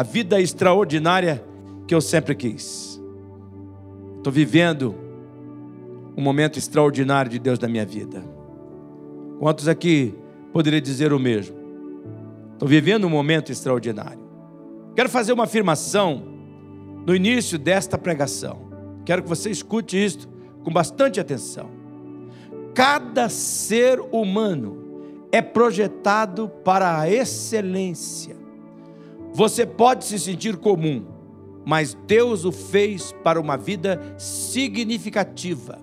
a vida extraordinária que eu sempre quis. Estou vivendo um momento extraordinário de Deus na minha vida. Quantos aqui poderia dizer o mesmo? Estou vivendo um momento extraordinário. Quero fazer uma afirmação no início desta pregação. Quero que você escute isto com bastante atenção. Cada ser humano é projetado para a excelência. Você pode se sentir comum, mas Deus o fez para uma vida significativa.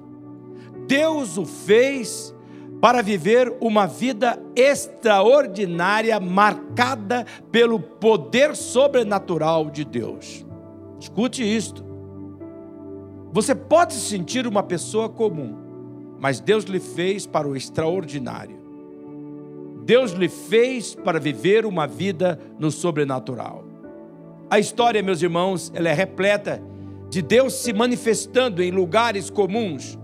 Deus o fez para viver uma vida extraordinária, marcada pelo poder sobrenatural de Deus. Escute isto. Você pode se sentir uma pessoa comum, mas Deus lhe fez para o extraordinário. Deus lhe fez para viver uma vida no sobrenatural. A história, meus irmãos, ela é repleta de Deus se manifestando em lugares comuns,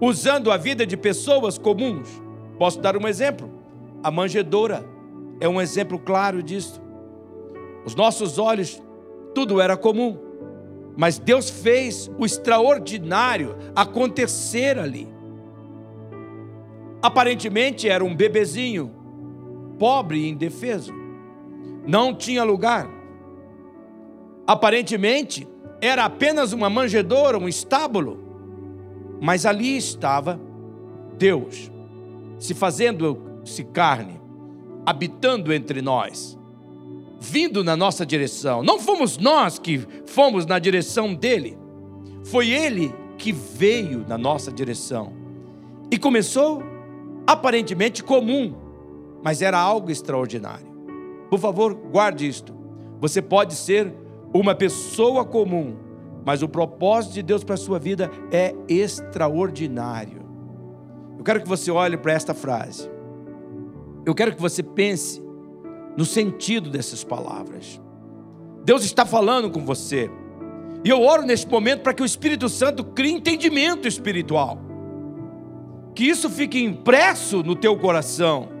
usando a vida de pessoas comuns. Posso dar um exemplo? A manjedoura é um exemplo claro disso. Os nossos olhos, tudo era comum, mas Deus fez o extraordinário acontecer ali. Aparentemente era um bebezinho, pobre e indefeso. Não tinha lugar. Aparentemente, era apenas uma manjedoura, um estábulo. Mas ali estava Deus, se fazendo-se carne, habitando entre nós, vindo na nossa direção. Não fomos nós que fomos na direção dele, foi ele que veio na nossa direção. E começou aparentemente comum, mas era algo extraordinário. Por favor, guarde isto. Você pode ser uma pessoa comum, mas o propósito de Deus para a sua vida é extraordinário. Eu quero que você olhe para esta frase. Eu quero que você pense no sentido dessas palavras. Deus está falando com você. E eu oro neste momento para que o Espírito Santo crie entendimento espiritual. Que isso fique impresso no teu coração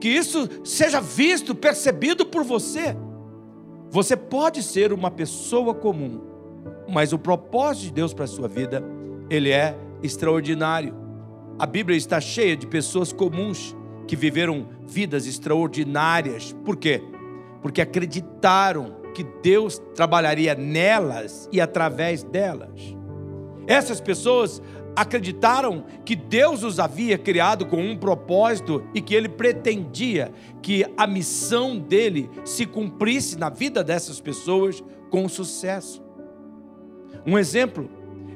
que isso seja visto, percebido por você. Você pode ser uma pessoa comum, mas o propósito de Deus para a sua vida, ele é extraordinário. A Bíblia está cheia de pessoas comuns que viveram vidas extraordinárias. Por quê? Porque acreditaram que Deus trabalharia nelas e através delas. Essas pessoas acreditaram que Deus os havia criado com um propósito e que ele pretendia que a missão dele se cumprisse na vida dessas pessoas com sucesso. Um exemplo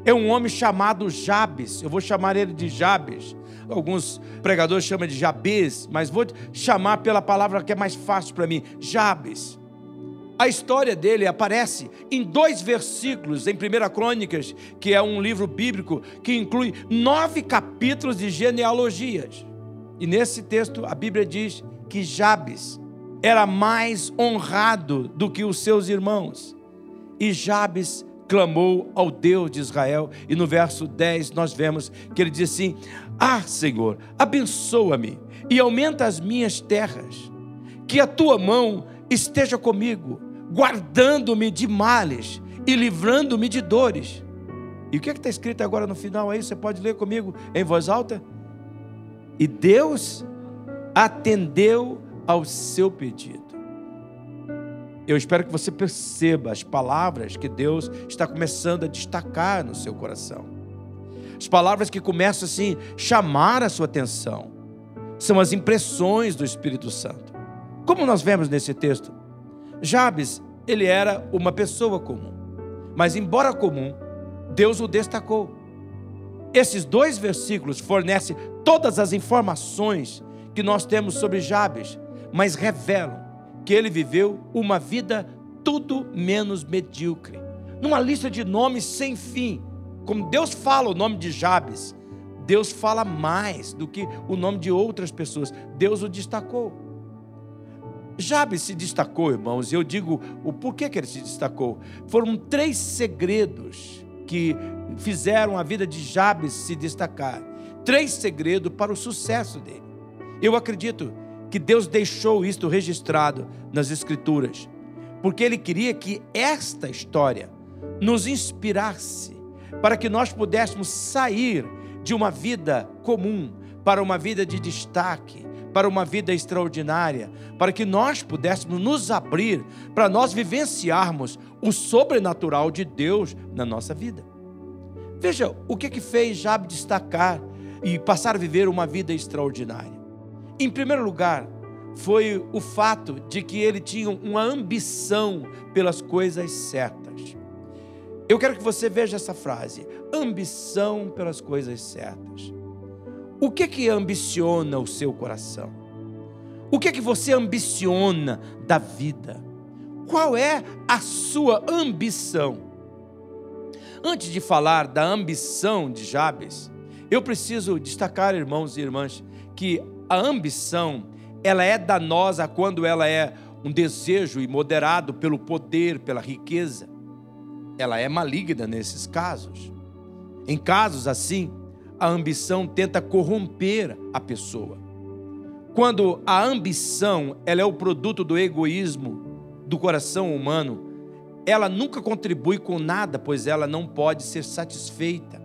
é um homem chamado Jabes, eu vou chamar ele de Jabes. Alguns pregadores chamam de Jabes, mas vou chamar pela palavra que é mais fácil para mim, Jabes. A história dele aparece em dois versículos em 1 Crônicas, que é um livro bíblico que inclui nove capítulos de genealogias. E nesse texto a Bíblia diz que Jabes era mais honrado do que os seus irmãos. E Jabes clamou ao Deus de Israel, e no verso 10 nós vemos que ele diz assim: Ah, Senhor, abençoa-me e aumenta as minhas terras, que a tua mão esteja comigo guardando-me de males e livrando-me de dores. E o que é está escrito agora no final aí? Você pode ler comigo em voz alta? E Deus atendeu ao seu pedido. Eu espero que você perceba as palavras que Deus está começando a destacar no seu coração. As palavras que começam assim chamar a sua atenção. São as impressões do Espírito Santo. Como nós vemos nesse texto, Jabes, ele era uma pessoa comum. Mas, embora comum, Deus o destacou. Esses dois versículos fornecem todas as informações que nós temos sobre Jabes, mas revelam que ele viveu uma vida tudo menos medíocre. Numa lista de nomes sem fim, como Deus fala o nome de Jabes, Deus fala mais do que o nome de outras pessoas. Deus o destacou. Jabes se destacou, irmãos, e eu digo o porquê que ele se destacou. Foram três segredos que fizeram a vida de Jabes se destacar. Três segredos para o sucesso dele. Eu acredito que Deus deixou isto registrado nas Escrituras porque ele queria que esta história nos inspirasse para que nós pudéssemos sair de uma vida comum para uma vida de destaque, para uma vida extraordinária, para que nós pudéssemos nos abrir para nós vivenciarmos o sobrenatural de Deus na nossa vida. Veja o que que fez Jabe destacar e passar a viver uma vida extraordinária. Em primeiro lugar, foi o fato de que ele tinha uma ambição pelas coisas certas. Eu quero que você veja essa frase: ambição pelas coisas certas. O que que ambiciona o seu coração? O que que você ambiciona da vida? Qual é a sua ambição? Antes de falar da ambição de Jabes, eu preciso destacar, irmãos e irmãs, que a ambição ela é danosa quando ela é um desejo imoderado pelo poder, pela riqueza. Ela é maligna nesses casos. Em casos assim, a ambição tenta corromper a pessoa. Quando a ambição ela é o produto do egoísmo do coração humano, ela nunca contribui com nada, pois ela não pode ser satisfeita.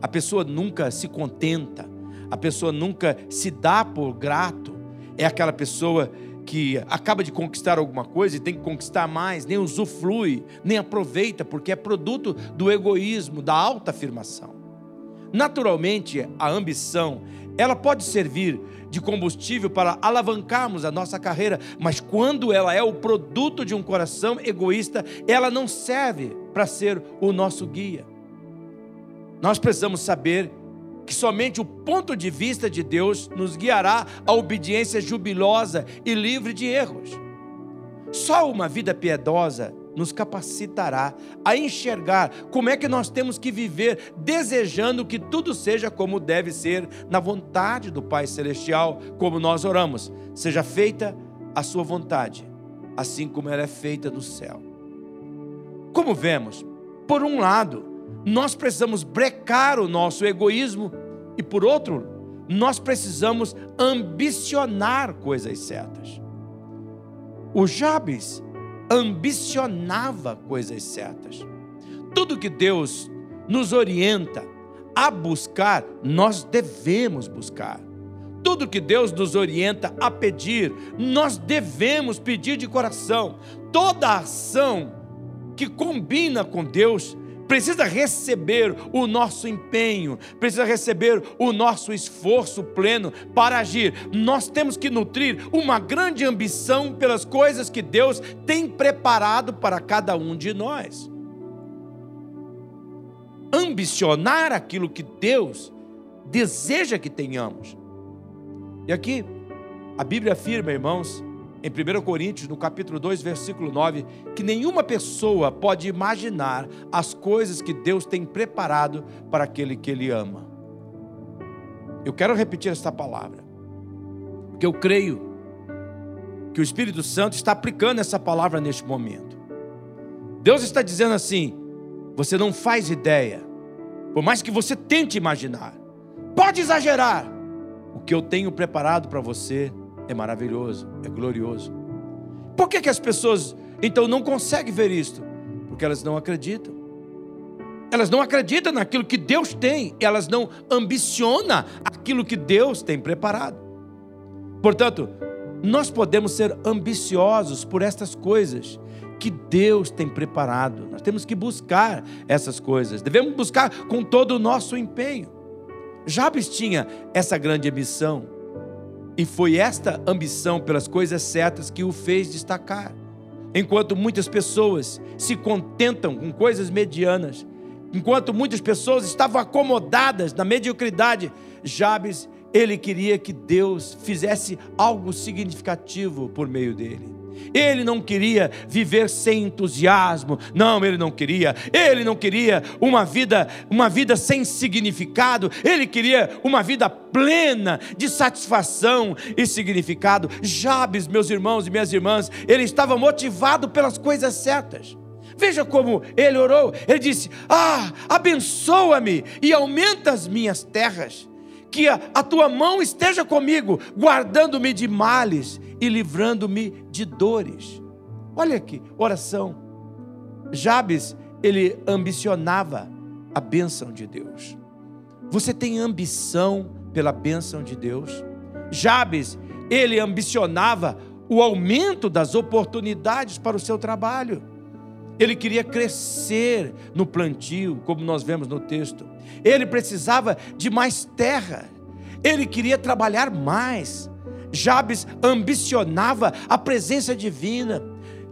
A pessoa nunca se contenta, a pessoa nunca se dá por grato é aquela pessoa que acaba de conquistar alguma coisa e tem que conquistar mais, nem usufrui, nem aproveita, porque é produto do egoísmo, da alta afirmação. Naturalmente, a ambição, ela pode servir de combustível para alavancarmos a nossa carreira, mas quando ela é o produto de um coração egoísta, ela não serve para ser o nosso guia. Nós precisamos saber que somente o ponto de vista de Deus nos guiará à obediência jubilosa e livre de erros. Só uma vida piedosa nos capacitará a enxergar como é que nós temos que viver, desejando que tudo seja como deve ser, na vontade do Pai Celestial, como nós oramos. Seja feita a Sua vontade, assim como ela é feita no céu. Como vemos, por um lado, nós precisamos brecar o nosso egoísmo e, por outro, nós precisamos ambicionar coisas certas. O Jabes ambicionava coisas certas. Tudo que Deus nos orienta a buscar, nós devemos buscar. Tudo que Deus nos orienta a pedir, nós devemos pedir de coração. Toda ação que combina com Deus precisa receber o nosso empenho, precisa receber o nosso esforço pleno para agir. Nós temos que nutrir uma grande ambição pelas coisas que Deus tem preparado para cada um de nós. Ambicionar aquilo que Deus deseja que tenhamos. E aqui, a Bíblia afirma, irmãos, em 1 Coríntios, no capítulo 2, versículo 9, que nenhuma pessoa pode imaginar as coisas que Deus tem preparado para aquele que Ele ama. Eu quero repetir esta palavra, porque eu creio que o Espírito Santo está aplicando essa palavra neste momento. Deus está dizendo assim: você não faz ideia, por mais que você tente imaginar, pode exagerar, o que eu tenho preparado para você é maravilhoso, é glorioso. Por que, que as pessoas então não conseguem ver isto? Porque elas não acreditam. Elas não acreditam naquilo que Deus tem, elas não ambicionam aquilo que Deus tem preparado. Portanto, nós podemos ser ambiciosos por estas coisas que Deus tem preparado. Nós temos que buscar essas coisas, devemos buscar com todo o nosso empenho. Jabes tinha essa grande ambição. E foi esta ambição pelas coisas certas que o fez destacar. Enquanto muitas pessoas se contentam com coisas medianas, enquanto muitas pessoas estavam acomodadas na mediocridade, Jabes, ele queria que Deus fizesse algo significativo por meio dele. Ele não queria viver sem entusiasmo. Não, ele não queria. Ele não queria uma vida, uma vida sem significado. Ele queria uma vida plena de satisfação e significado. Jabes, meus irmãos e minhas irmãs, ele estava motivado pelas coisas certas. Veja como ele orou. Ele disse: Ah, abençoa-me e aumenta as minhas terras que a, a tua mão esteja comigo, guardando-me de males e livrando-me de dores. Olha aqui, oração. Jabes, ele ambicionava a bênção de Deus. Você tem ambição pela bênção de Deus? Jabes, ele ambicionava o aumento das oportunidades para o seu trabalho. Ele queria crescer no plantio, como nós vemos no texto. Ele precisava de mais terra. Ele queria trabalhar mais. Jabes ambicionava a presença divina.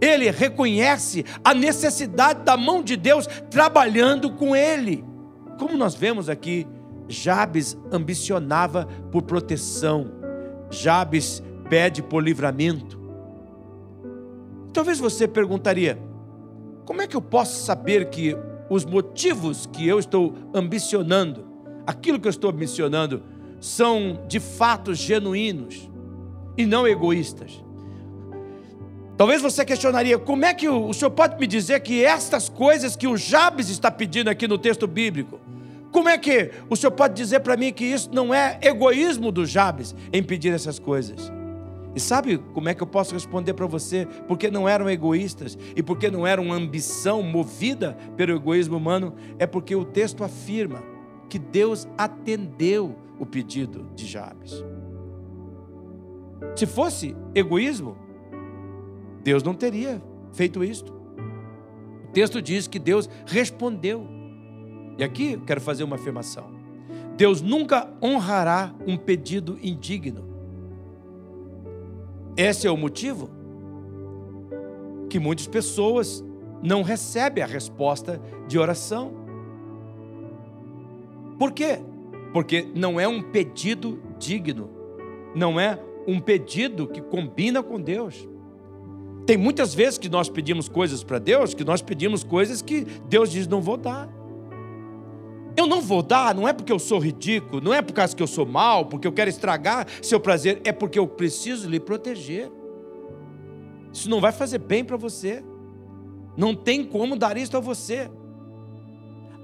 Ele reconhece a necessidade da mão de Deus trabalhando com ele. Como nós vemos aqui, Jabes ambicionava por proteção. Jabes pede por livramento. Talvez você perguntaria: como é que eu posso saber que os motivos que eu estou ambicionando, aquilo que eu estou ambicionando, são de fato genuínos e não egoístas? Talvez você questionaria: como é que o, senhor pode me dizer que estas coisas que o Jabes está pedindo aqui no texto bíblico, como é que o senhor pode dizer para mim que isso não é egoísmo do Jabes em pedir essas coisas? E sabe como é que eu posso responder para você? Porque não eram egoístas e porque não era uma ambição movida pelo egoísmo humano, é porque o texto afirma que Deus atendeu o pedido de Jabes. Se fosse egoísmo, Deus não teria feito isto. O texto diz que Deus respondeu. E aqui eu quero fazer uma afirmação. Deus nunca honrará um pedido indigno. Esse é o motivo que muitas pessoas não recebem a resposta de oração. Por quê? Porque não é um pedido digno, não é um pedido que combina com Deus. Tem muitas vezes que nós pedimos coisas para Deus, que nós pedimos coisas que Deus diz: não vou dar. Eu não vou dar, não é porque eu sou ridículo, não é por causa que eu sou mal, porque eu quero estragar seu prazer, é porque eu preciso lhe proteger. Isso não vai fazer bem para você. Não tem como dar isso a você.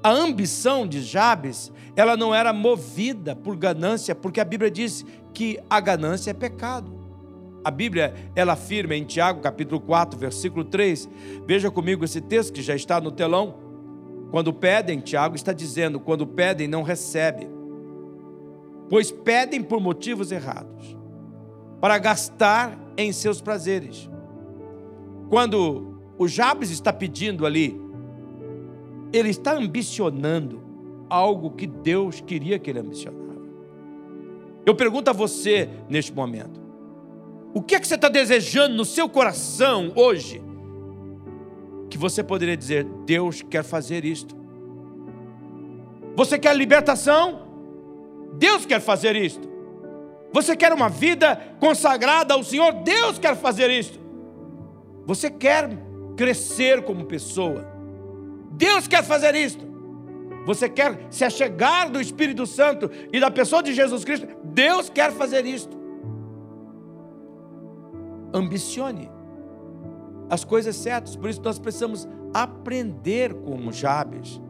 A ambição de Jabes, ela não era movida por ganância, porque a Bíblia diz que a ganância é pecado. A Bíblia, ela afirma em Tiago, capítulo 4, versículo 3. Veja comigo esse texto que já está no telão. Quando pedem, Tiago está dizendo, quando pedem, não recebem, pois pedem por motivos errados, para gastar em seus prazeres. Quando o Jabes está pedindo ali, ele está ambicionando algo que Deus queria que ele ambicionava. Eu pergunto a você neste momento: o que é que você está desejando no seu coração hoje? Você poderia dizer: Deus quer fazer isto. Você quer libertação? Deus quer fazer isto. Você quer uma vida consagrada ao Senhor? Deus quer fazer isto. Você quer crescer como pessoa? Deus quer fazer isto. Você quer se achegar do Espírito Santo e da pessoa de Jesus Cristo? Deus quer fazer isto. Ambicione as coisas certas. Por isso nós precisamos aprender como Jabes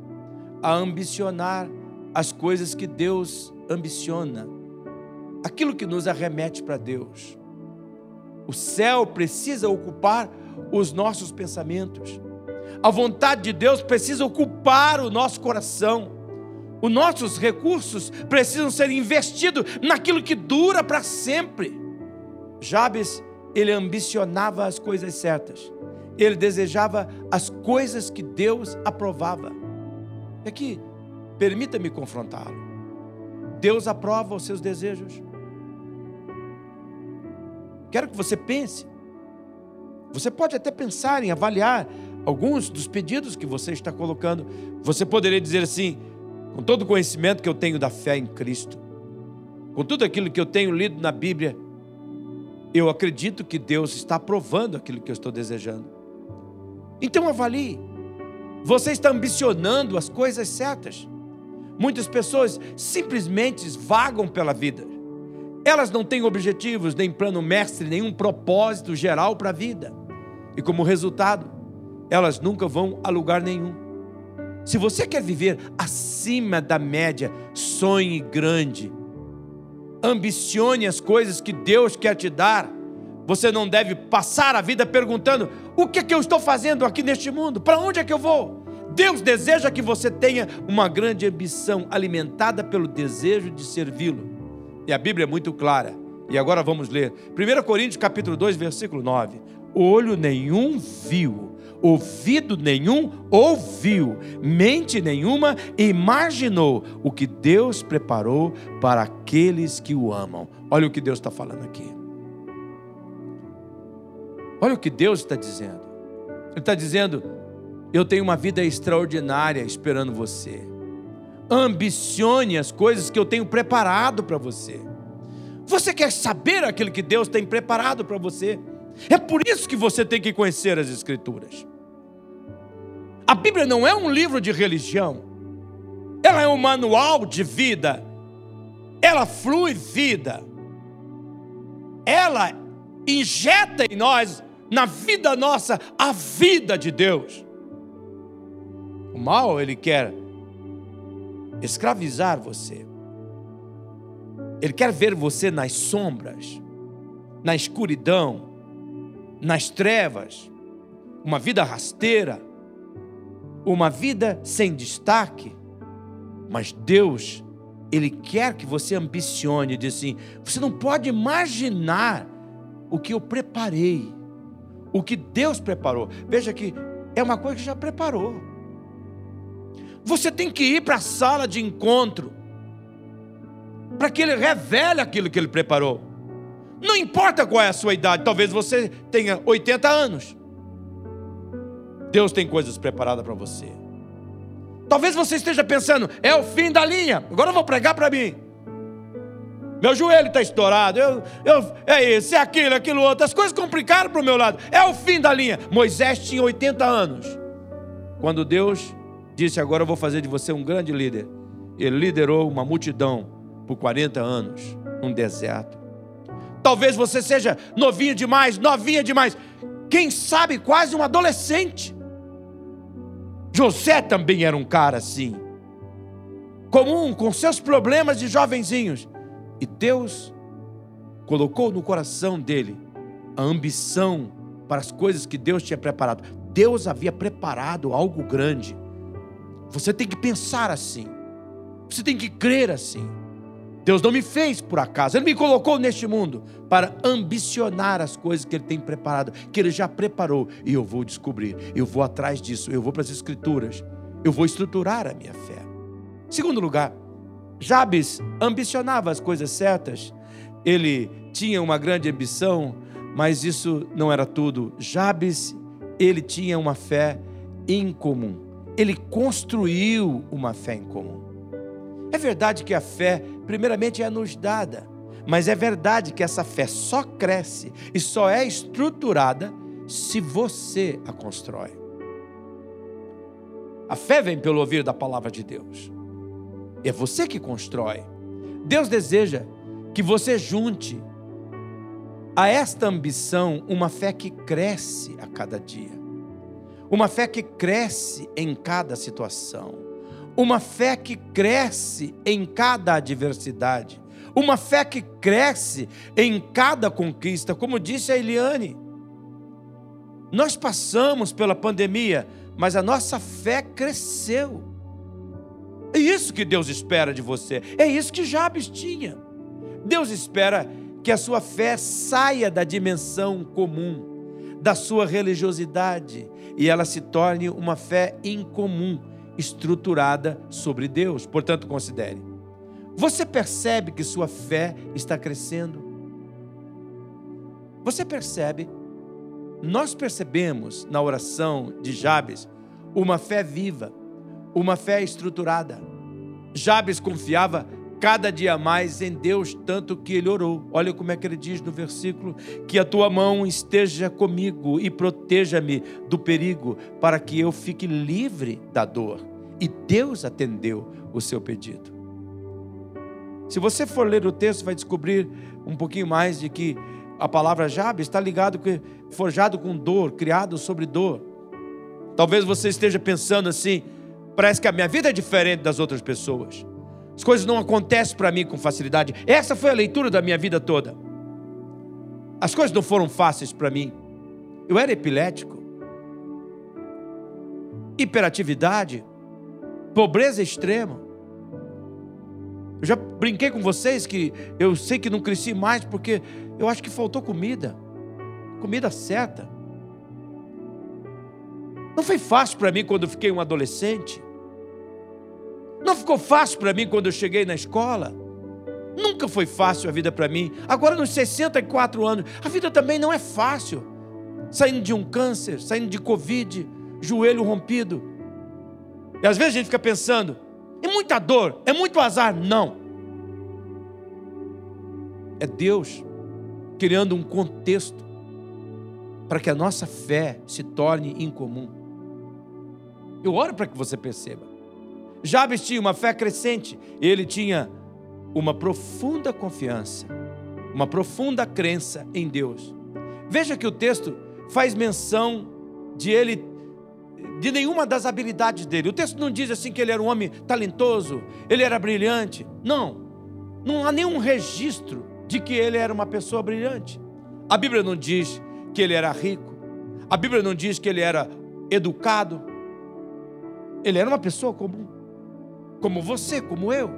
a ambicionar as coisas que Deus ambiciona, aquilo que nos arremete para Deus. O céu precisa ocupar os nossos pensamentos. A vontade de Deus precisa ocupar o nosso coração. Os nossos recursos precisam ser investidos naquilo que dura para sempre. Jabes ele ambicionava as coisas certas, ele desejava as coisas que Deus aprovava. É que, permita-me confrontá-lo, Deus aprova os seus desejos. Quero que você pense. Você pode até pensar em avaliar alguns dos pedidos que você está colocando. Você poderia dizer assim, com todo o conhecimento que eu tenho da fé em Cristo, com tudo aquilo que eu tenho lido na Bíblia, eu acredito que Deus está aprovando aquilo que eu estou desejando. Então avalie. Você está ambicionando as coisas certas. Muitas pessoas simplesmente vagam pela vida. Elas não têm objetivos, nem plano mestre, nenhum propósito geral para a vida. E como resultado, elas nunca vão a lugar nenhum. Se você quer viver acima da média, sonhe grande ambicione as coisas que Deus quer te dar, Você não deve passar a vida perguntando: o que é que eu estou fazendo aqui neste mundo? Para onde é que eu vou? Deus deseja que você tenha uma grande ambição alimentada pelo desejo de servi-lo. E a Bíblia é muito clara. E agora vamos ler. 1 Coríntios capítulo 2, versículo 9. Olho nenhum viu, ouvido nenhum ouviu, mente nenhuma imaginou o que Deus preparou para aqueles que o amam. Olha o que Deus está falando aqui. Olha o que Deus está dizendo. Ele está dizendo: Eu tenho uma vida extraordinária esperando você. Ambicione as coisas que eu tenho preparado para você. Você quer saber aquilo que Deus tem preparado para você? É por isso que você tem que conhecer as Escrituras. A Bíblia não é um livro de religião, ela é um manual de vida, ela flui vida, ela injeta em nós na vida nossa a vida de Deus. O mal, ele quer escravizar você. Ele quer ver você nas sombras, na escuridão, nas trevas, uma vida rasteira, uma vida sem destaque. Mas Deus, Ele quer que você ambicione, diz assim: você não pode imaginar o que eu preparei o que Deus preparou. Veja que é uma coisa que já preparou. Você tem que ir para a sala de encontro para que ele revele aquilo que ele preparou. Não importa qual é a sua idade, talvez você tenha 80 anos. Deus tem coisas preparadas para você. Talvez você esteja pensando, é o fim da linha, agora eu vou pregar para mim. Meu joelho está estourado, eu, eu, é isso, é aquilo, é aquilo outro. As coisas complicaram para o meu lado. É o fim da linha. Moisés tinha 80 anos. Quando Deus disse: Agora eu vou fazer de você um grande líder. Ele liderou uma multidão por 40 anos num deserto. Talvez você seja novinho demais, novinha demais. Quem sabe quase um adolescente. José também era um cara assim. Comum, com seus problemas de jovenzinhos e Deus colocou no coração dele a ambição para as coisas que Deus tinha preparado. Deus havia preparado algo grande. Você tem que pensar assim. Você tem que crer assim. Deus não me fez por acaso, Ele me colocou neste mundo para ambicionar as coisas que Ele tem preparado, que Ele já preparou, e eu vou descobrir, eu vou atrás disso, eu vou para as Escrituras, eu vou estruturar a minha fé. Segundo lugar, Jabes ambicionava as coisas certas, ele tinha uma grande ambição, mas isso não era tudo. Jabes, ele tinha uma fé incomum. Ele construiu uma fé em comum. É verdade que a fé, primeiramente, é nos dada, mas é verdade que essa fé só cresce e só é estruturada se você a constrói. A fé vem pelo ouvir da palavra de Deus. É você que constrói. Deus deseja que você junte a esta ambição uma fé que cresce a cada dia, uma fé que cresce em cada situação, uma fé que cresce em cada adversidade, uma fé que cresce em cada conquista, como disse a Eliane. Nós passamos pela pandemia, mas a nossa fé cresceu. É isso que Deus espera de você. É isso que Jabes tinha. Deus espera que a sua fé saia da dimensão comum, da sua religiosidade, e ela se torne uma fé incomum, estruturada sobre Deus. Portanto, considere. Você percebe que sua fé está crescendo? Você percebe? Nós percebemos na oração de Jabes uma fé viva uma fé estruturada. Jabes confiava cada dia mais em Deus, tanto que ele orou. Olha como é que ele diz no versículo: Que a tua mão esteja comigo e proteja-me do perigo, para que eu fique livre da dor. E Deus atendeu o seu pedido. Se você for ler o texto, vai descobrir um pouquinho mais de que a palavra Jabes está ligado forjado com dor, criado sobre dor. Talvez você esteja pensando assim: Parece que a minha vida é diferente das outras pessoas. As coisas não acontecem para mim com facilidade. Essa foi a leitura da minha vida toda. As coisas não foram fáceis para mim. Eu era epilético, hiperatividade, pobreza extrema. Eu já brinquei com vocês que eu sei que não cresci mais porque eu acho que faltou comida, comida certa. Não foi fácil para mim quando eu fiquei um adolescente. Não ficou fácil para mim quando eu cheguei na escola. Nunca foi fácil a vida para mim. Agora, nos 64 anos, a vida também não é fácil. Saindo de um câncer, saindo de Covid, joelho rompido. E às vezes a gente fica pensando, é muita dor, é muito azar. Não. É Deus criando um contexto para que a nossa fé se torne incomum. Eu oro para que você perceba. Jabes tinha uma fé crescente, ele tinha uma profunda confiança, uma profunda crença em Deus. Veja que o texto faz menção de ele, de nenhuma das habilidades dele. O texto não diz assim que ele era um homem talentoso, ele era brilhante. Não, não há nenhum registro de que ele era uma pessoa brilhante. A Bíblia não diz que ele era rico, a Bíblia não diz que ele era educado. Ele era uma pessoa comum, como você, como eu.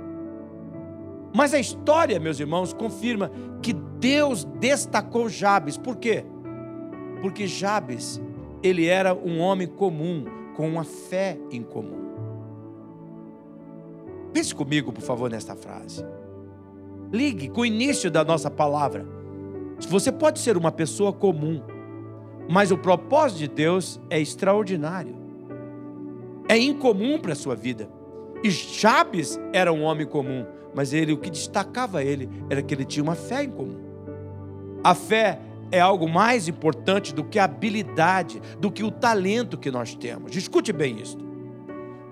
Mas a história, meus irmãos, confirma que Deus destacou Jabes. Por quê? Porque Jabes, ele era um homem comum, com uma fé em comum. Pense comigo, por favor, nesta frase. Ligue com o início da nossa palavra. Você pode ser uma pessoa comum, mas o propósito de Deus é extraordinário. É incomum para a sua vida. E Jabes era um homem comum, mas ele o que destacava ele era que ele tinha uma fé em comum. A fé é algo mais importante do que a habilidade, do que o talento que nós temos. Escute bem isso.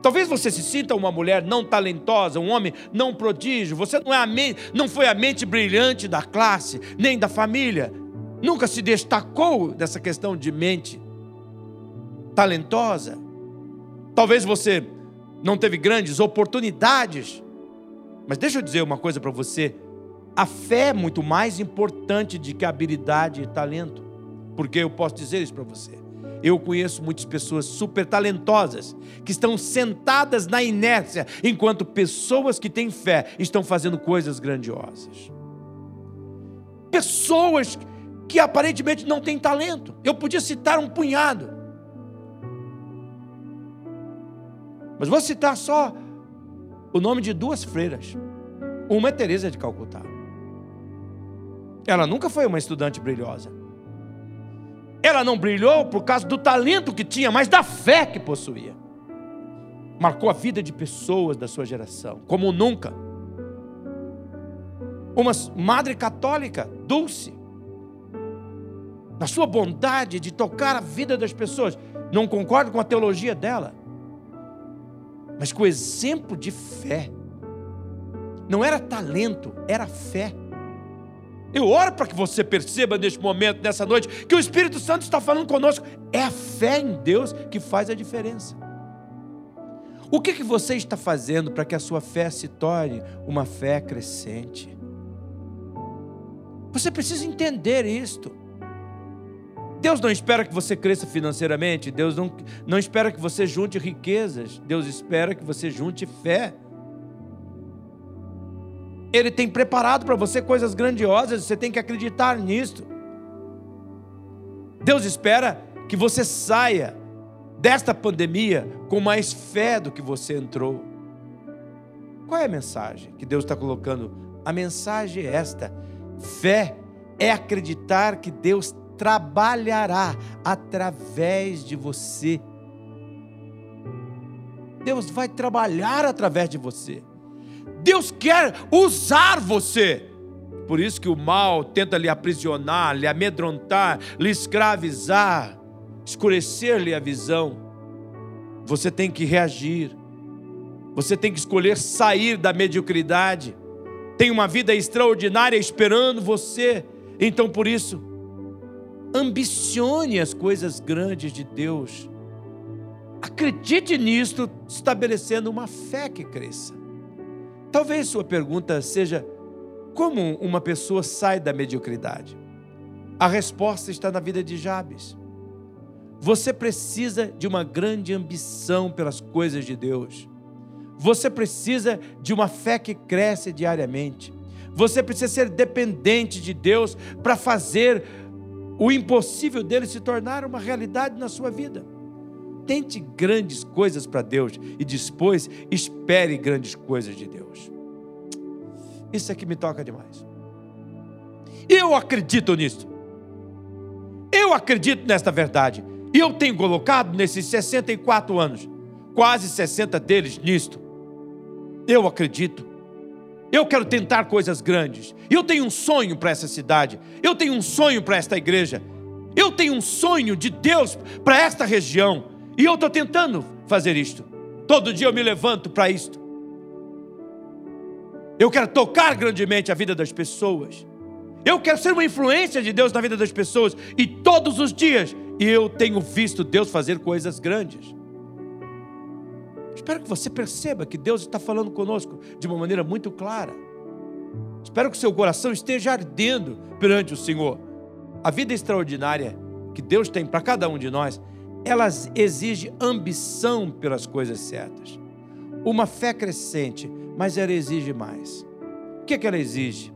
Talvez você se sinta uma mulher não talentosa, um homem não prodígio, você não, é a mente, não foi a mente brilhante da classe, nem da família, nunca se destacou dessa questão de mente talentosa. Talvez você não teve grandes oportunidades mas deixa eu dizer uma coisa para você: a fé é muito mais importante do que a habilidade e talento. Porque eu posso dizer isso para você. Eu conheço muitas pessoas super talentosas que estão sentadas na inércia, enquanto pessoas que têm fé estão fazendo coisas grandiosas. Pessoas que aparentemente não têm talento. Eu podia citar um punhado. Mas vou citar só o nome de duas freiras. Uma é Teresa de Calcutá. Ela nunca foi uma estudante brilhosa. Ela não brilhou por causa do talento que tinha, mas da fé que possuía. Marcou a vida de pessoas da sua geração, como nunca. Uma madre católica, Dulce, na sua bondade de tocar a vida das pessoas. Não concordo com a teologia dela, mas com o exemplo de fé. Não era talento, era fé. Eu oro para que você perceba neste momento, nessa noite, que o Espírito Santo está falando conosco. É a fé em Deus que faz a diferença. O que, que você está fazendo para que a sua fé se torne uma fé crescente? Você precisa entender isto. Deus não espera que você cresça financeiramente, Deus não, não espera que você junte riquezas, Deus espera que você junte fé. Ele tem preparado para você coisas grandiosas, você tem que acreditar nisso. Deus espera que você saia desta pandemia com mais fé do que você entrou. Qual é a mensagem que Deus está colocando? A mensagem é esta: fé é acreditar que Deus trabalhará através de você. Deus vai trabalhar através de você. Deus quer usar você. Por isso que o mal tenta lhe aprisionar, lhe amedrontar, lhe escravizar, escurecer-lhe a visão. Você tem que reagir. Você tem que escolher sair da mediocridade. Tem uma vida extraordinária esperando você. Então, por isso, ambicione as coisas grandes de Deus. Acredite nisto, estabelecendo uma fé que cresça. Talvez sua pergunta seja: como uma pessoa sai da mediocridade? A resposta está na vida de Jabes. Você precisa de uma grande ambição pelas coisas de Deus. Você precisa de uma fé que cresce diariamente. Você precisa ser dependente de Deus para fazer o impossível dele se tornar uma realidade na sua vida. Tente grandes coisas para Deus e depois espere grandes coisas de Deus. Isso é que me toca demais. Eu acredito nisso. Eu acredito nesta verdade. E eu tenho colocado nesses 64 anos, quase 60 deles nisto. Eu acredito. Eu quero tentar coisas grandes. Eu tenho um sonho para essa cidade. Eu tenho um sonho para esta igreja. Eu tenho um sonho de Deus para esta região. E eu estou tentando fazer isto. Todo dia eu me levanto para isto. Eu quero tocar grandemente a vida das pessoas. Eu quero ser uma influência de Deus na vida das pessoas. E todos os dias eu tenho visto Deus fazer coisas grandes. Espero que você perceba que Deus está falando conosco de uma maneira muito clara. Espero que seu coração esteja ardendo perante o Senhor. A vida extraordinária que Deus tem para cada um de nós, ela exige ambição pelas coisas certas. Uma fé crescente, mas ela exige mais. O que, é que ela exige?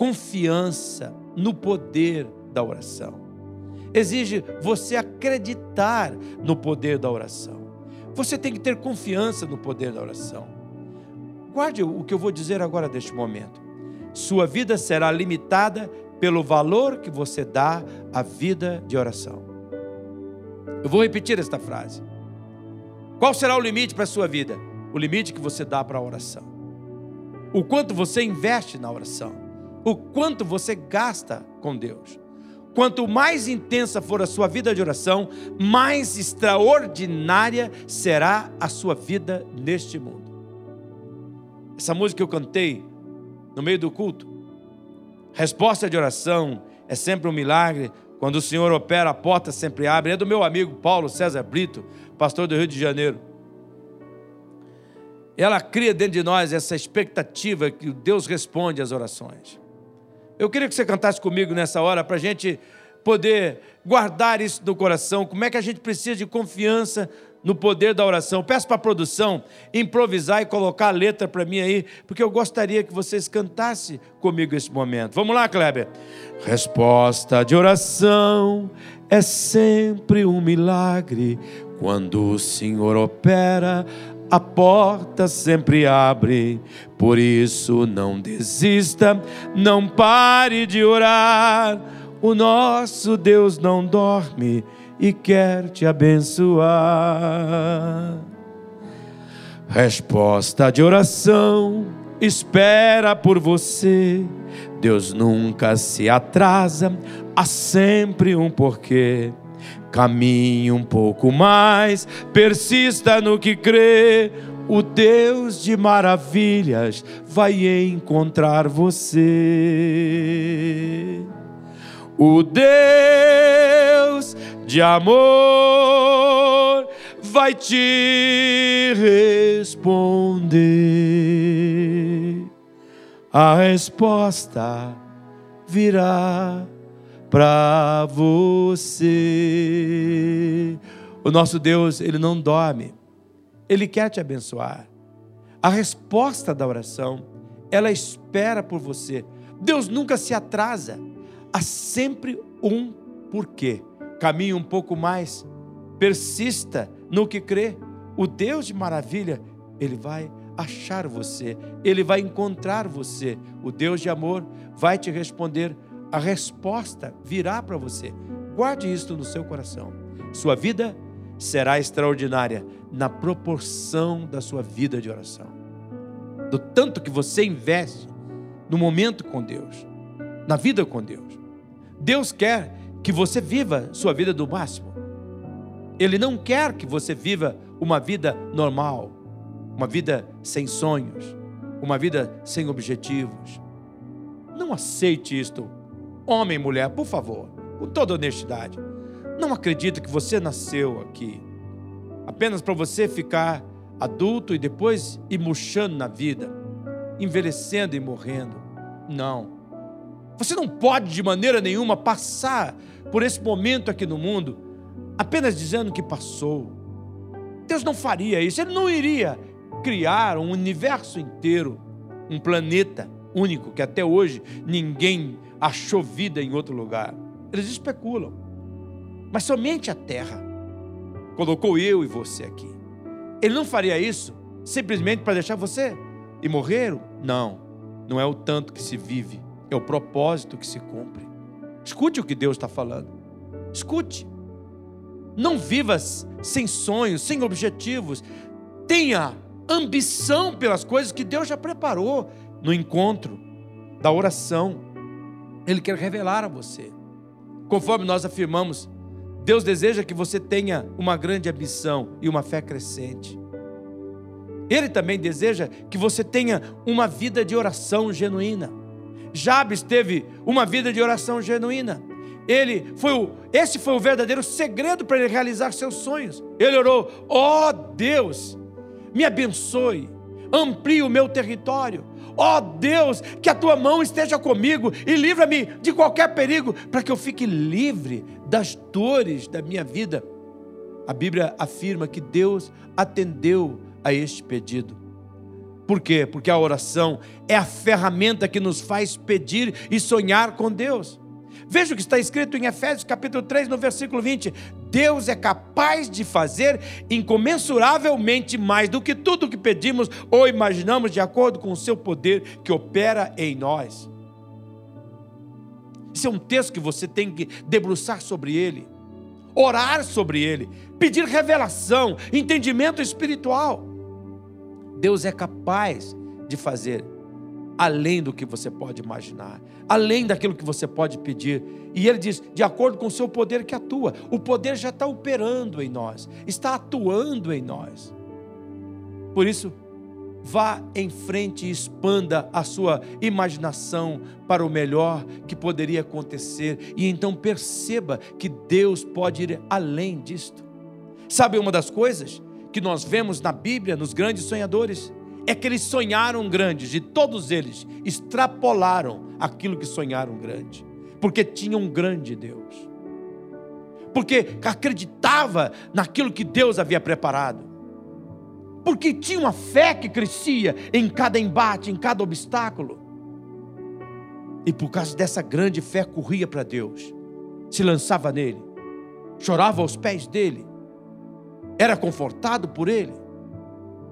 confiança no poder da oração. Exige você acreditar no poder da oração. Você tem que ter confiança no poder da oração. Guarde o que eu vou dizer agora neste momento. Sua vida será limitada pelo valor que você dá à vida de oração. Eu vou repetir esta frase. Qual será o limite para a sua vida? O limite que você dá para a oração. O quanto você investe na oração o quanto você gasta com Deus. Quanto mais intensa for a sua vida de oração, mais extraordinária será a sua vida neste mundo. Essa música que eu cantei no meio do culto, resposta de oração é sempre um milagre. Quando o Senhor opera, a porta sempre abre. É do meu amigo Paulo César Brito, pastor do Rio de Janeiro. Ela cria dentro de nós essa expectativa que Deus responde às orações. Eu queria que você cantasse comigo nessa hora para a gente poder guardar isso no coração. Como é que a gente precisa de confiança no poder da oração. Peço para a produção improvisar e colocar a letra para mim aí, porque eu gostaria que vocês cantassem comigo esse momento. Vamos lá, Kleber. Resposta de oração é sempre um milagre. Quando o Senhor opera, a porta sempre abre. Por isso não desista, não pare de orar. O nosso Deus não dorme e quer te abençoar. Resposta de oração espera por você. Deus nunca se atrasa, há sempre um porquê. Caminhe um pouco mais, persista no que crê. O Deus de maravilhas vai encontrar você. O Deus de amor vai te responder. A resposta virá para você. O nosso Deus, ele não dorme. Ele quer te abençoar. A resposta da oração, ela espera por você. Deus nunca se atrasa. Há sempre um porquê. Caminhe um pouco mais. Persista no que crê. O Deus de maravilha, ele vai achar você. Ele vai encontrar você. O Deus de amor vai te responder a resposta virá para você. Guarde isto no seu coração. Sua vida será extraordinária na proporção da sua vida de oração. Do tanto que você investe no momento com Deus, na vida com Deus. Deus quer que você viva sua vida do máximo. Ele não quer que você viva uma vida normal, uma vida sem sonhos, uma vida sem objetivos. Não aceite isto Homem e mulher, por favor, com toda honestidade, não acredito que você nasceu aqui apenas para você ficar adulto e depois ir murchando na vida, envelhecendo e morrendo. Não. Você não pode de maneira nenhuma passar por esse momento aqui no mundo apenas dizendo que passou. Deus não faria isso, Ele não iria criar um universo inteiro, um planeta único que até hoje ninguém achou vida em outro lugar. Eles especulam. Mas somente a Terra colocou eu e você aqui. Ele não faria isso simplesmente para deixar você e morrer? Não. Não é o tanto que se vive, é o propósito que se cumpre. Escute o que Deus está falando. Escute. Não vivas sem sonhos, sem objetivos. Tenha ambição pelas coisas que Deus já preparou no encontro da oração. Ele quer revelar a você. Conforme nós afirmamos, Deus deseja que você tenha uma grande ambição e uma fé crescente. Ele também deseja que você tenha uma vida de oração genuína. Jabes teve uma vida de oração genuína. Ele foi o, esse foi o verdadeiro segredo para ele realizar seus sonhos. Ele orou: "Ó oh Deus, me abençoe, amplie o meu território. Ó oh Deus, que a tua mão esteja comigo e livra-me de qualquer perigo, para que eu fique livre das dores da minha vida." A Bíblia afirma que Deus atendeu a este pedido. Por quê? Porque a oração é a ferramenta que nos faz pedir e sonhar com Deus. Veja o que está escrito em Efésios capítulo 3, no versículo 20. Deus é capaz de fazer incomensuravelmente mais do que tudo o que pedimos ou imaginamos, de acordo com o seu poder que opera em nós. Esse é um texto que você tem que debruçar sobre ele, orar sobre ele, pedir revelação, entendimento espiritual. Deus é capaz de fazer além do que você pode imaginar, além daquilo que você pode pedir. E ele diz: de acordo com o seu poder que atua. O poder já está operando em nós, está atuando em nós. Por isso, vá em frente e expanda a sua imaginação para o melhor que poderia acontecer. E então perceba que Deus pode ir além disto. Sabe uma das coisas? Que nós vemos na Bíblia, nos grandes sonhadores, é que eles sonharam grandes e todos eles extrapolaram aquilo que sonharam grande, porque tinham um grande Deus, porque acreditava naquilo que Deus havia preparado, porque tinha uma fé que crescia em cada embate, em cada obstáculo, e por causa dessa grande fé corria para Deus, se lançava nele, chorava aos pés dele, era confortado por ele.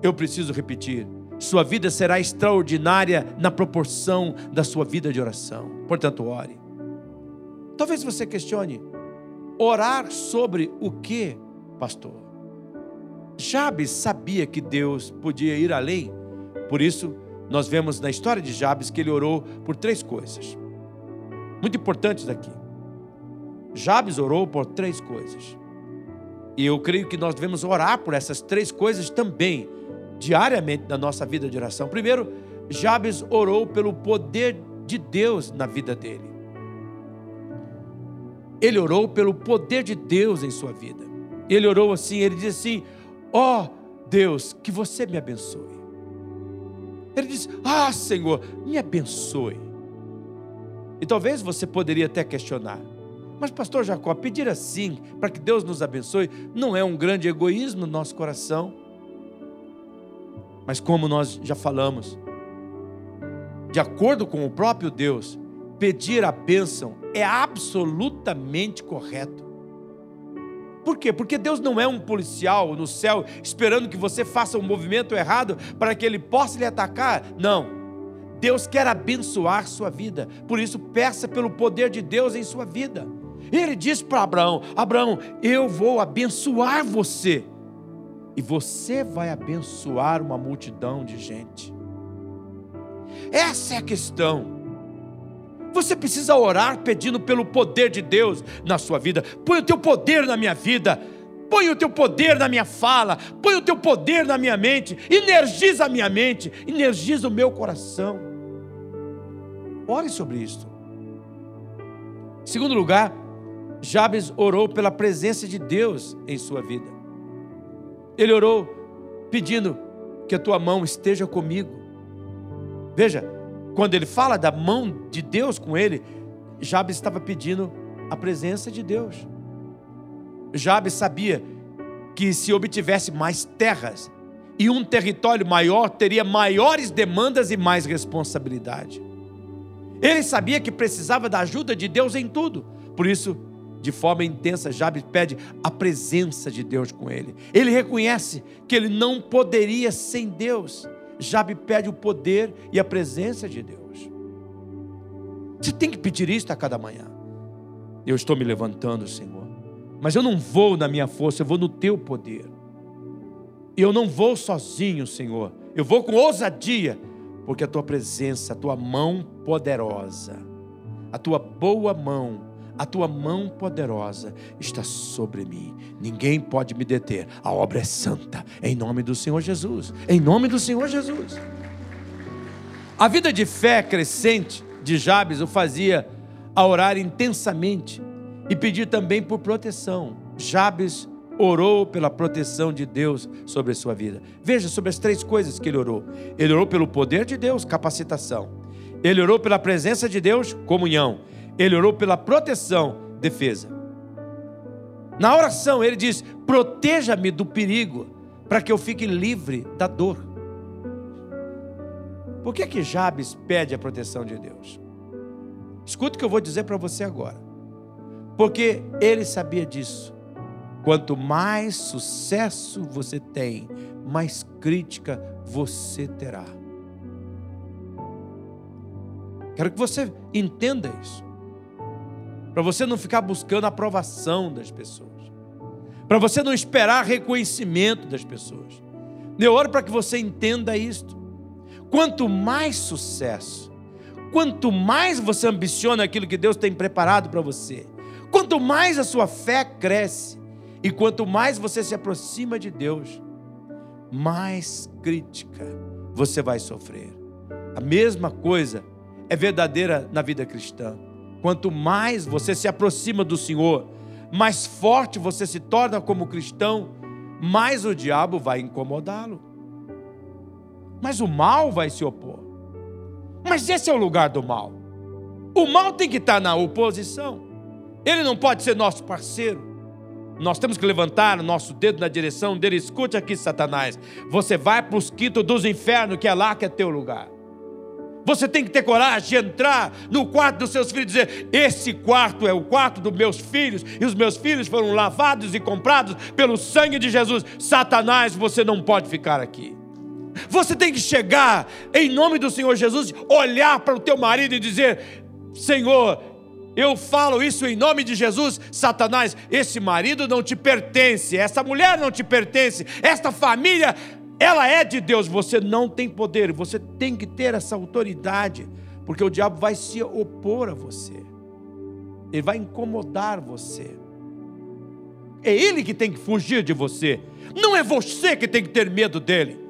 Eu preciso repetir: sua vida será extraordinária na proporção da sua vida de oração. Portanto, ore. Talvez você questione: orar sobre o que, pastor? Jabes sabia que Deus podia ir além, por isso, nós vemos na história de Jabes que ele orou por três coisas, muito importantes aqui. Jabes orou por três coisas. E eu creio que nós devemos orar por essas três coisas também, diariamente na nossa vida de oração. Primeiro, Jabes orou pelo poder de Deus na vida dele. Ele orou pelo poder de Deus em sua vida. Ele orou assim, ele disse assim: Ó oh, Deus, que você me abençoe. Ele disse: Ah, Senhor, me abençoe. E talvez você poderia até questionar: mas, pastor Jacó, pedir assim para que Deus nos abençoe não é um grande egoísmo no nosso coração. Mas, como nós já falamos, de acordo com o próprio Deus, pedir a bênção é absolutamente correto. Por quê? Porque Deus não é um policial no céu esperando que você faça um movimento errado para que ele possa lhe atacar. Não. Deus quer abençoar sua vida. Por isso, peça pelo poder de Deus em sua vida. Ele disse para Abraão: Abraão, eu vou abençoar você, e você vai abençoar uma multidão de gente. Essa é a questão. Você precisa orar pedindo pelo poder de Deus na sua vida. Põe o teu poder na minha vida. Põe o teu poder na minha fala. Põe o teu poder na minha mente. Energiza a minha mente. Energiza o meu coração. Ore sobre isso. Segundo lugar, Jabes orou pela presença de Deus em sua vida. Ele orou pedindo que a tua mão esteja comigo. Veja, quando ele fala da mão de Deus com ele, Jabes estava pedindo a presença de Deus. Jabes sabia que se obtivesse mais terras e um território maior, teria maiores demandas e mais responsabilidade. Ele sabia que precisava da ajuda de Deus em tudo. Por isso, de forma intensa, Jabes pede a presença de Deus com ele. Ele reconhece que ele não poderia sem Deus. Jabes pede o poder e a presença de Deus. Você tem que pedir isto a cada manhã. Eu estou me levantando, Senhor, mas eu não vou na minha força, eu vou no teu poder. Eu não vou sozinho, Senhor. Eu vou com ousadia, porque a tua presença, a tua mão poderosa, a tua boa mão, a tua mão poderosa está sobre mim. Ninguém pode me deter. A obra é santa, em nome do Senhor Jesus. Em nome do Senhor Jesus. A vida de fé crescente de Jabes o fazia a orar intensamente e pedir também por proteção. Jabes orou pela proteção de Deus sobre a sua vida. Veja sobre as três coisas que ele orou. Ele orou pelo poder de Deus, capacitação. Ele orou pela presença de Deus, comunhão. Ele orou pela proteção, defesa. Na oração, ele diz: proteja-me do perigo, para que eu fique livre da dor. Por que que Jabes pede a proteção de Deus? Escuta o que eu vou dizer para você agora. Porque ele sabia disso. Quanto mais sucesso você tem, mais crítica você terá. Quero que você entenda isso. Para você não ficar buscando a aprovação das pessoas. Para você não esperar reconhecimento das pessoas. Eu oro para que você entenda isto. Quanto mais sucesso, quanto mais você ambiciona aquilo que Deus tem preparado para você, quanto mais a sua fé cresce, e quanto mais você se aproxima de Deus, mais crítica você vai sofrer. A mesma coisa é verdadeira na vida cristã. Quanto mais você se aproxima do Senhor, mais forte você se torna como cristão, mais o diabo vai incomodá-lo. Mas o mal vai se opor. Mas esse é o lugar do mal. O mal tem que estar na oposição. Ele não pode ser nosso parceiro. Nós temos que levantar o nosso dedo na direção dele. Escute aqui, Satanás. Você vai para os quintos dos infernos, que é lá que é teu lugar. Você tem que ter coragem de entrar no quarto dos seus filhos e dizer: Esse quarto é o quarto dos meus filhos, e os meus filhos foram lavados e comprados pelo sangue de Jesus. Satanás, você não pode ficar aqui. Você tem que chegar em nome do Senhor Jesus, olhar para o teu marido e dizer: Senhor, eu falo isso em nome de Jesus, Satanás. Esse marido não te pertence, essa mulher não te pertence, esta família, ela é de Deus. Você não tem poder, você tem que ter essa autoridade, porque o diabo vai se opor a você, ele vai incomodar você. É ele que tem que fugir de você, não é você que tem que ter medo dele.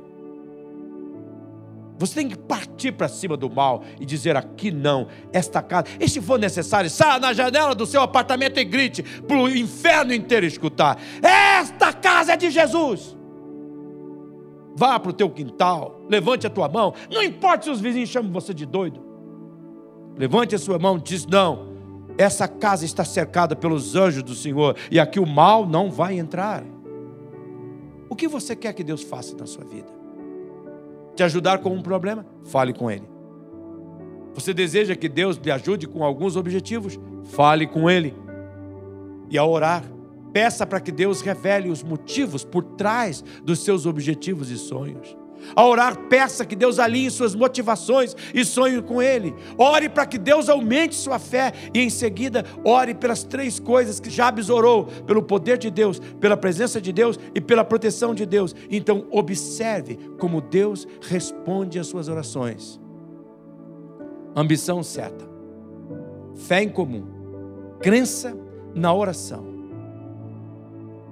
Você tem que partir para cima do mal e dizer: aqui não, esta casa. E se for necessário, saia na janela do seu apartamento e grite para o inferno inteiro escutar: esta casa é de Jesus. Vá para o teu quintal, levante a tua mão. Não importa se os vizinhos chamam você de doido. Levante a sua mão e diz: não, essa casa está cercada pelos anjos do Senhor e aqui o mal não vai entrar. O que você quer que Deus faça na sua vida? te ajudar com um problema? Fale com Ele. Você deseja que Deus lhe ajude com alguns objetivos? Fale com Ele. E ao orar, peça para que Deus revele os motivos por trás dos seus objetivos e sonhos. A orar, peça que Deus alinhe suas motivações e sonhe com Ele. Ore para que Deus aumente sua fé e, em seguida, ore pelas três coisas que Jabes orou: pelo poder de Deus, pela presença de Deus e pela proteção de Deus. Então, observe como Deus responde às suas orações. Ambição certa, fé em comum, crença na oração.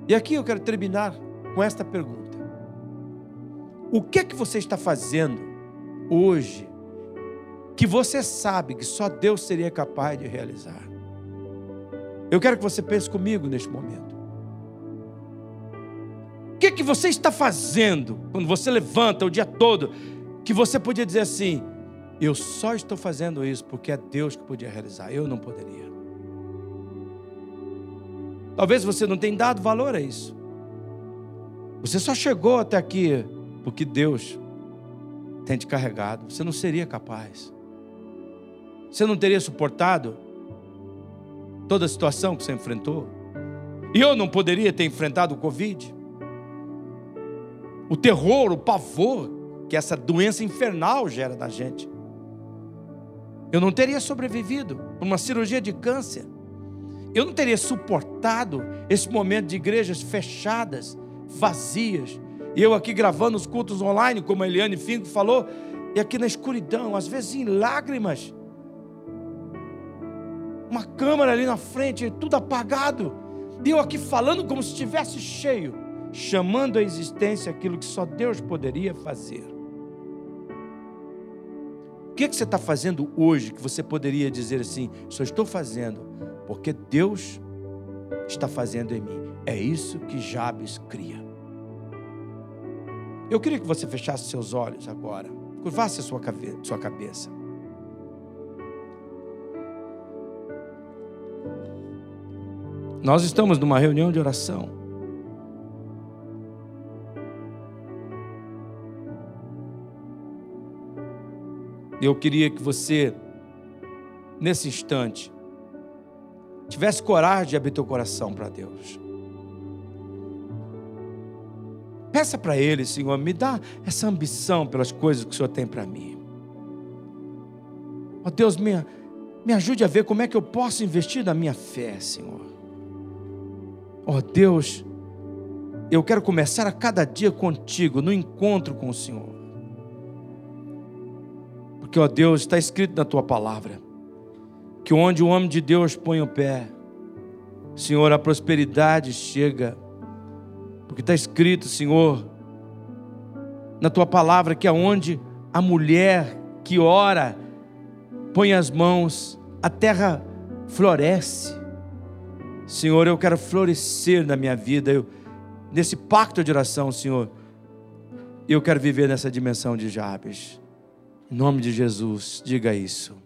E aqui eu quero terminar com esta pergunta. O que é que você está fazendo hoje que você sabe que só Deus seria capaz de realizar? Eu quero que você pense comigo neste momento. O que é que você está fazendo quando você levanta o dia todo que você podia dizer assim: Eu só estou fazendo isso porque é Deus que podia realizar, eu não poderia. Talvez você não tenha dado valor a isso. Você só chegou até aqui porque Deus tem te carregado. Você não seria capaz. Você não teria suportado toda a situação que você enfrentou. E eu não poderia ter enfrentado o Covid. O terror, o pavor que essa doença infernal gera na gente. Eu não teria sobrevivido por uma cirurgia de câncer. Eu não teria suportado esse momento de igrejas fechadas, vazias. E eu aqui gravando os cultos online, como a Eliane Finco falou, e aqui na escuridão, às vezes em lágrimas. Uma câmera ali na frente, tudo apagado. E eu aqui falando como se estivesse cheio, chamando à existência aquilo que só Deus poderia fazer. O que, é que você está fazendo hoje que você poderia dizer assim? Só estou fazendo porque Deus está fazendo em mim. É isso que Jabes cria. Eu queria que você fechasse seus olhos agora, curvasse a sua cabeça. Nós estamos numa reunião de oração. Eu queria que você, nesse instante, tivesse coragem de abrir teu coração para Deus. Peça para Ele, Senhor, me dá essa ambição pelas coisas que o Senhor tem para mim. Ó oh, Deus, me, me ajude a ver como é que eu posso investir na minha fé, Senhor. Ó oh, Deus, eu quero começar a cada dia contigo, no encontro com o Senhor. Porque, ó Deus, está escrito na tua palavra que onde o homem de Deus põe o pé, Senhor, a prosperidade chega. Porque está escrito, Senhor, na tua palavra, que aonde a mulher que ora põe as mãos, a terra floresce. Senhor, eu quero florescer na minha vida, eu, nesse pacto de oração, Senhor. Eu quero viver nessa dimensão de Jabes. Em nome de Jesus, diga isso.